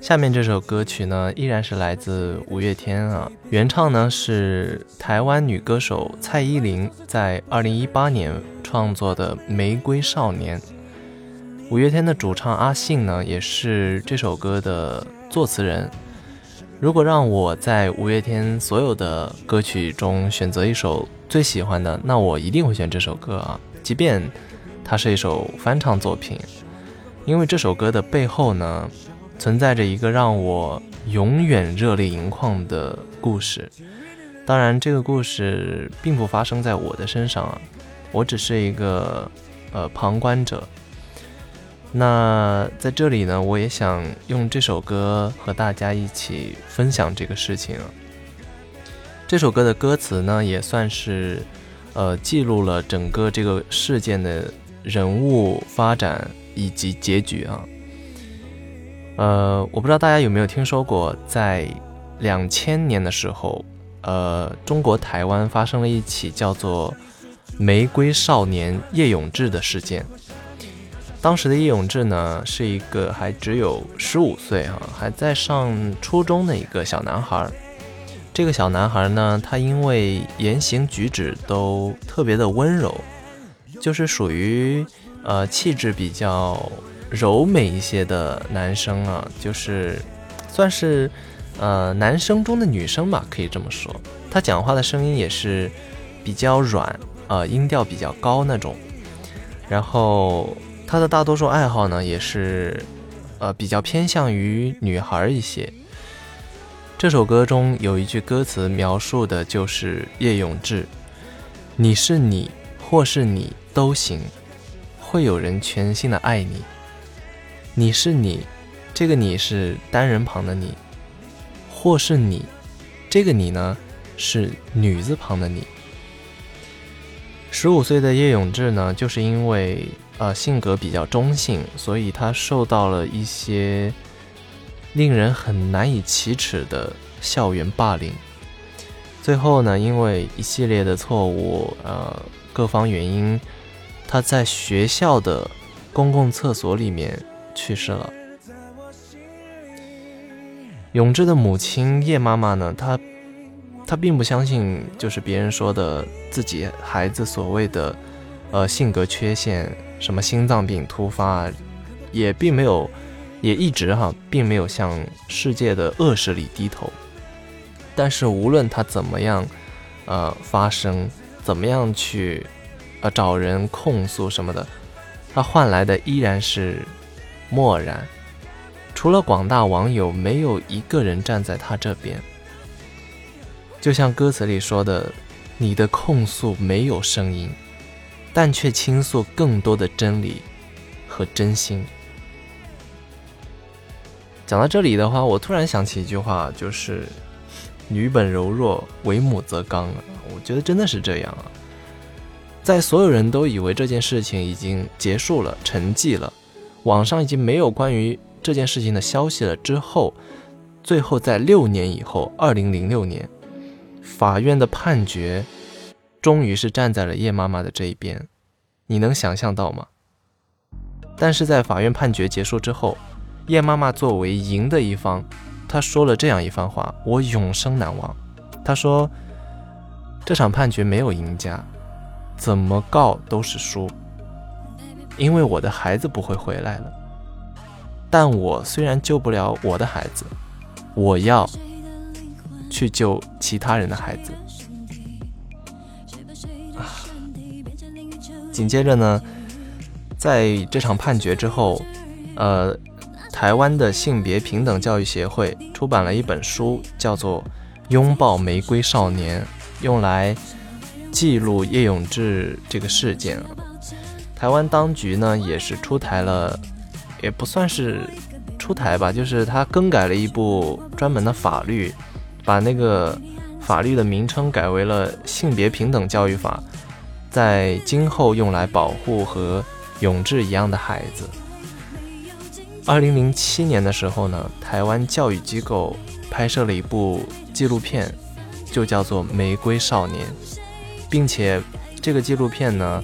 下面这首歌曲呢，依然是来自五月天啊，原唱呢是台湾女歌手蔡依林在二零一八年创作的《玫瑰少年》。五月天的主唱阿信呢，也是这首歌的作词人。如果让我在五月天所有的歌曲中选择一首最喜欢的，那我一定会选这首歌啊，即便它是一首翻唱作品，因为这首歌的背后呢。存在着一个让我永远热泪盈眶的故事。当然，这个故事并不发生在我的身上啊，我只是一个呃旁观者。那在这里呢，我也想用这首歌和大家一起分享这个事情。这首歌的歌词呢，也算是呃记录了整个这个事件的人物发展以及结局啊。呃，我不知道大家有没有听说过，在两千年的时候，呃，中国台湾发生了一起叫做“玫瑰少年”叶永志的事件。当时的叶永志呢，是一个还只有十五岁哈，还在上初中的一个小男孩。这个小男孩呢，他因为言行举止都特别的温柔，就是属于呃气质比较。柔美一些的男生啊，就是算是呃男生中的女生吧，可以这么说。他讲话的声音也是比较软，呃音调比较高那种。然后他的大多数爱好呢，也是呃比较偏向于女孩一些。这首歌中有一句歌词描述的就是叶永志：“你是你，或是你都行，会有人全心的爱你。”你是你，这个你是单人旁的你，或是你，这个你呢是女字旁的你。十五岁的叶永志呢，就是因为呃性格比较中性，所以他受到了一些令人很难以启齿的校园霸凌。最后呢，因为一系列的错误，呃各方原因，他在学校的公共厕所里面。去世了。永志的母亲叶妈妈呢？她她并不相信，就是别人说的自己孩子所谓的呃性格缺陷，什么心脏病突发，也并没有，也一直哈，并没有向世界的恶势力低头。但是无论他怎么样，呃，发声，怎么样去呃找人控诉什么的，他换来的依然是。漠然，除了广大网友，没有一个人站在他这边。就像歌词里说的：“你的控诉没有声音，但却倾诉更多的真理和真心。”讲到这里的话，我突然想起一句话，就是“女本柔弱，为母则刚”。我觉得真的是这样啊。在所有人都以为这件事情已经结束了、沉寂了。网上已经没有关于这件事情的消息了。之后，最后在六年以后，二零零六年，法院的判决终于是站在了叶妈妈的这一边。你能想象到吗？但是在法院判决结束之后，叶妈妈作为赢的一方，她说了这样一番话，我永生难忘。她说：“这场判决没有赢家，怎么告都是输。”因为我的孩子不会回来了，但我虽然救不了我的孩子，我要去救其他人的孩子。紧接着呢，在这场判决之后，呃，台湾的性别平等教育协会出版了一本书，叫做《拥抱玫瑰少年》，用来记录叶永志这个事件。台湾当局呢，也是出台了，也不算是出台吧，就是他更改了一部专门的法律，把那个法律的名称改为了《性别平等教育法》，在今后用来保护和永志一样的孩子。二零零七年的时候呢，台湾教育机构拍摄了一部纪录片，就叫做《玫瑰少年》，并且这个纪录片呢。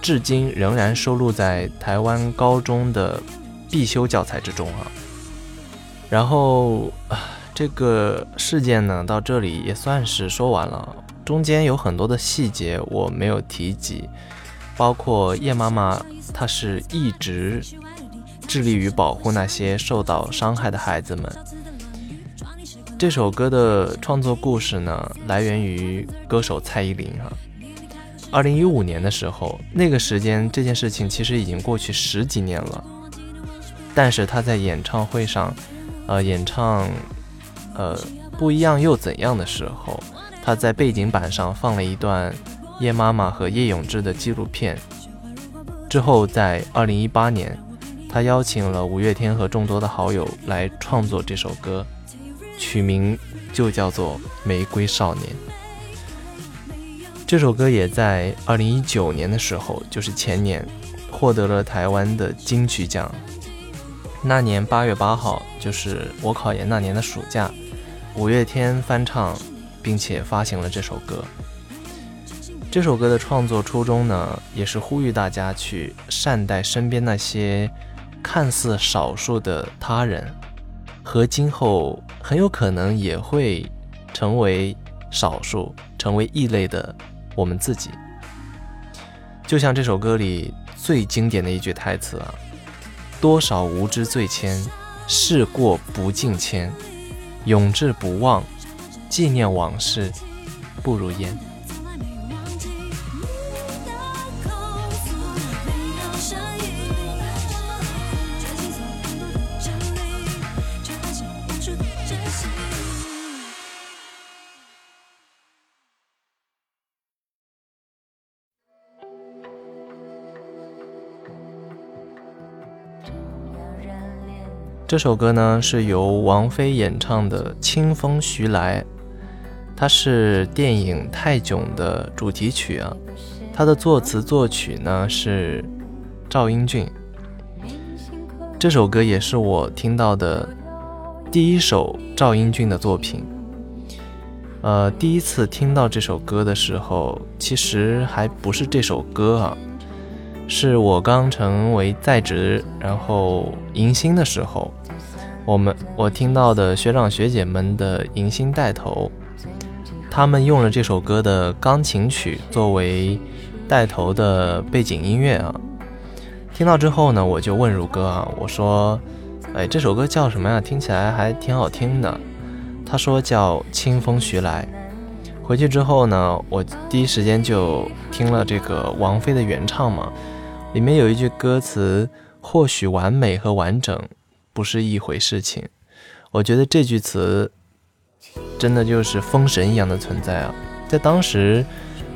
至今仍然收录在台湾高中的必修教材之中啊。然后，这个事件呢，到这里也算是说完了。中间有很多的细节我没有提及，包括叶妈妈，她是一直致力于保护那些受到伤害的孩子们。这首歌的创作故事呢，来源于歌手蔡依林哈。二零一五年的时候，那个时间这件事情其实已经过去十几年了，但是她在演唱会上，呃，演唱，呃，不一样又怎样的时候。他在背景板上放了一段叶妈妈和叶永志的纪录片。之后，在二零一八年，他邀请了五月天和众多的好友来创作这首歌，取名就叫做《玫瑰少年》。这首歌也在二零一九年的时候，就是前年，获得了台湾的金曲奖。那年八月八号，就是我考研那年的暑假，五月天翻唱。并且发行了这首歌。这首歌的创作初衷呢，也是呼吁大家去善待身边那些看似少数的他人，和今后很有可能也会成为少数、成为异类的我们自己。就像这首歌里最经典的一句台词啊：“多少无知罪愆，事过不境迁，永志不忘。”纪念往事，不如烟。这首歌呢，是由王菲演唱的《清风徐来》。它是电影《泰囧》的主题曲啊，它的作词作曲呢是赵英俊。这首歌也是我听到的第一首赵英俊的作品。呃，第一次听到这首歌的时候，其实还不是这首歌啊，是我刚成为在职然后迎新的时候，我们我听到的学长学姐们的迎新带头。他们用了这首歌的钢琴曲作为带头的背景音乐啊，听到之后呢，我就问如歌啊，我说，哎，这首歌叫什么呀？听起来还挺好听的。他说叫《清风徐来》。回去之后呢，我第一时间就听了这个王菲的原唱嘛，里面有一句歌词，或许完美和完整不是一回事情。我觉得这句词。真的就是封神一样的存在啊！在当时，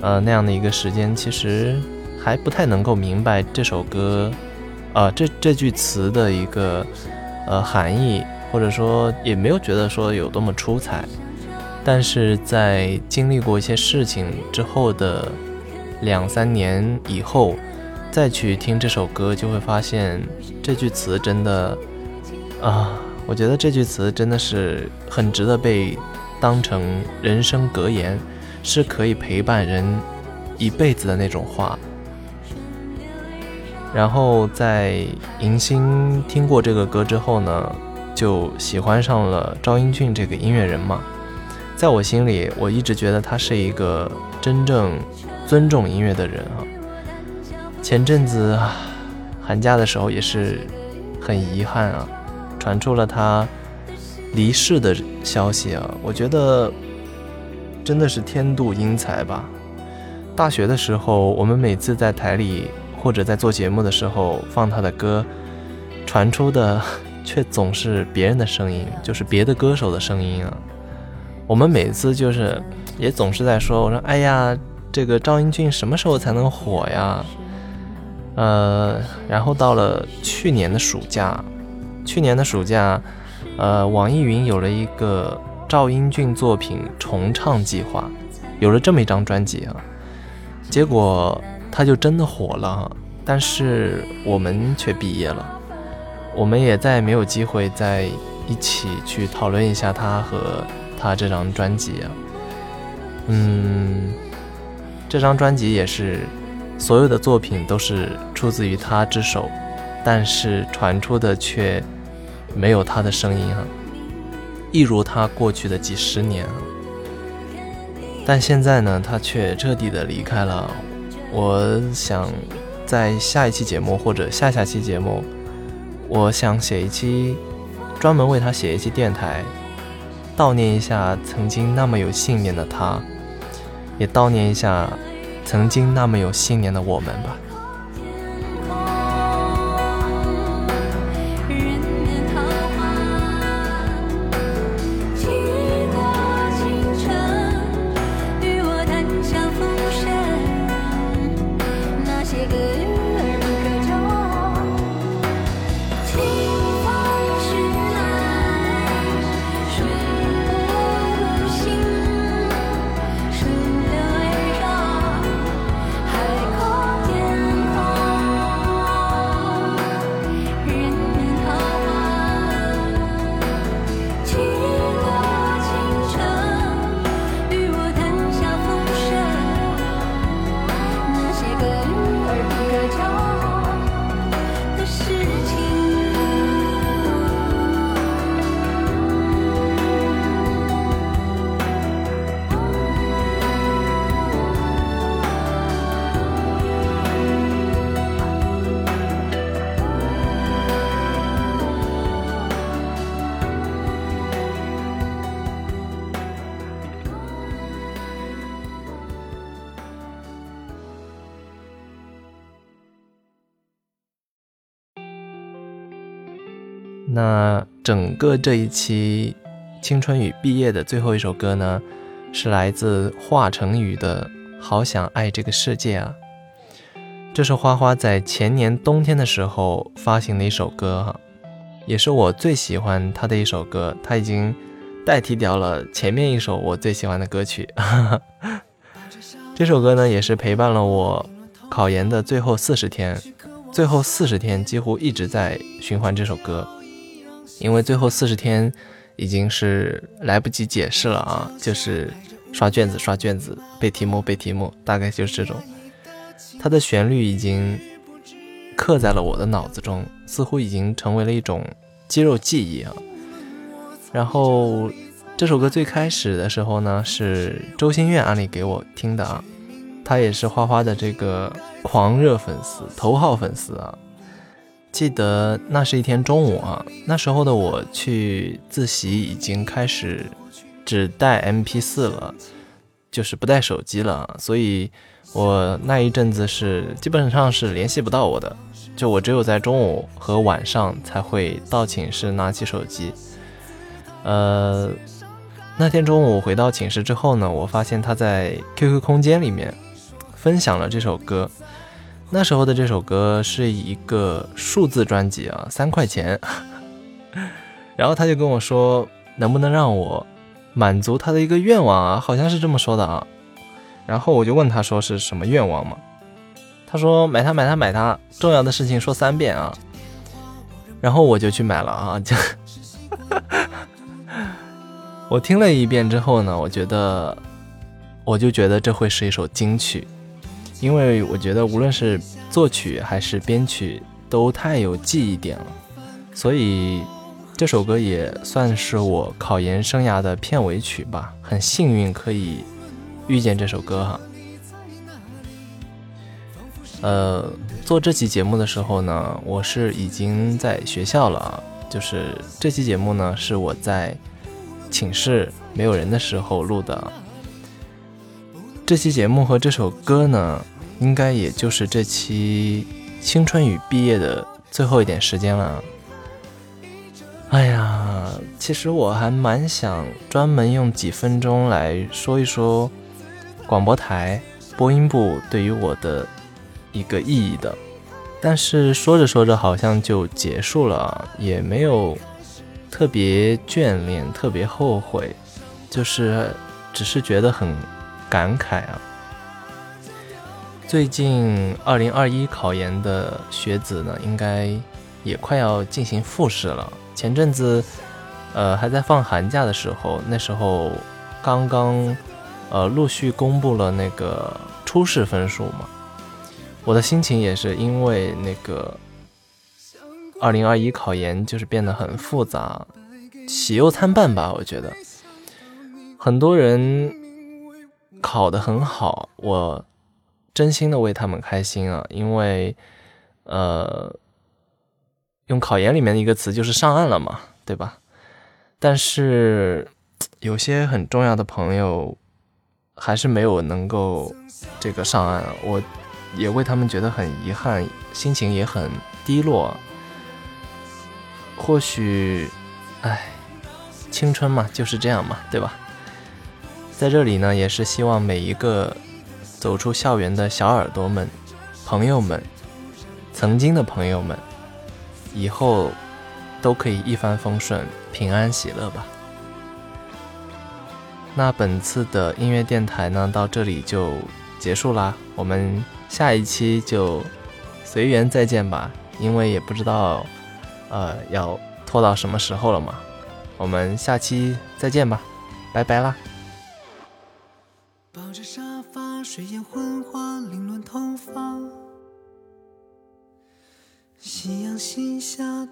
呃，那样的一个时间，其实还不太能够明白这首歌，呃，这这句词的一个呃含义，或者说也没有觉得说有多么出彩。但是在经历过一些事情之后的两三年以后，再去听这首歌，就会发现这句词真的啊。我觉得这句词真的是很值得被当成人生格言，是可以陪伴人一辈子的那种话。然后在迎新听过这个歌之后呢，就喜欢上了赵英俊这个音乐人嘛。在我心里，我一直觉得他是一个真正尊重音乐的人啊。前阵子寒假的时候也是很遗憾啊。传出了他离世的消息啊！我觉得真的是天妒英才吧。大学的时候，我们每次在台里或者在做节目的时候放他的歌，传出的却总是别人的声音，就是别的歌手的声音啊。我们每次就是也总是在说：“我说哎呀，这个赵英俊什么时候才能火呀？”呃，然后到了去年的暑假。去年的暑假，呃，网易云有了一个赵英俊作品重唱计划，有了这么一张专辑啊，结果他就真的火了，但是我们却毕业了，我们也再也没有机会再一起去讨论一下他和他这张专辑啊，嗯，这张专辑也是所有的作品都是出自于他之手，但是传出的却没有他的声音啊，一如他过去的几十年啊。但现在呢，他却彻底的离开了。我想在下一期节目或者下下期节目，我想写一期专门为他写一期电台，悼念一下曾经那么有信念的他，也悼念一下。曾经那么有信念的我们吧。good. 那整个这一期《青春与毕业》的最后一首歌呢，是来自华晨宇的《好想爱这个世界》啊。这是花花在前年冬天的时候发行的一首歌哈，也是我最喜欢他的一首歌。他已经代替掉了前面一首我最喜欢的歌曲。这首歌呢，也是陪伴了我考研的最后四十天，最后四十天几乎一直在循环这首歌。因为最后四十天已经是来不及解释了啊，就是刷卷子刷卷子，背题目背题目，大概就是这种。它的旋律已经刻在了我的脑子中，似乎已经成为了一种肌肉记忆啊。然后这首歌最开始的时候呢，是周心苑安利给我听的啊，他也是花花的这个狂热粉丝、头号粉丝啊。记得那是一天中午啊，那时候的我去自习已经开始只带 MP4 了，就是不带手机了，所以我那一阵子是基本上是联系不到我的，就我只有在中午和晚上才会到寝室拿起手机。呃，那天中午回到寝室之后呢，我发现他在 QQ 空间里面分享了这首歌。那时候的这首歌是一个数字专辑啊，三块钱。然后他就跟我说，能不能让我满足他的一个愿望啊？好像是这么说的啊。然后我就问他说是什么愿望嘛？他说买它买它买它，重要的事情说三遍啊。然后我就去买了啊。就 我听了一遍之后呢，我觉得，我就觉得这会是一首金曲。因为我觉得无论是作曲还是编曲都太有记忆点了，所以这首歌也算是我考研生涯的片尾曲吧。很幸运可以遇见这首歌哈。呃，做这期节目的时候呢，我是已经在学校了，就是这期节目呢是我在寝室没有人的时候录的。这期节目和这首歌呢，应该也就是这期青春与毕业的最后一点时间了。哎呀，其实我还蛮想专门用几分钟来说一说广播台播音部对于我的一个意义的，但是说着说着好像就结束了，也没有特别眷恋、特别后悔，就是只是觉得很。感慨啊！最近二零二一考研的学子呢，应该也快要进行复试了。前阵子，呃，还在放寒假的时候，那时候刚刚呃陆续公布了那个初试分数嘛。我的心情也是因为那个二零二一考研就是变得很复杂，喜忧参半吧。我觉得很多人考得很好，我真心的为他们开心啊，因为呃，用考研里面的一个词就是上岸了嘛，对吧？但是有些很重要的朋友还是没有能够这个上岸，我。也为他们觉得很遗憾，心情也很低落。或许，唉，青春嘛就是这样嘛，对吧？在这里呢，也是希望每一个走出校园的小耳朵们、朋友们、曾经的朋友们，以后都可以一帆风顺、平安喜乐吧。那本次的音乐电台呢，到这里就结束啦，我们。下一期就随缘再见吧，因为也不知道，呃，要拖到什么时候了嘛。我们下期再见吧，拜拜啦。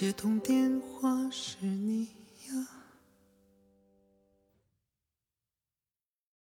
接通电话，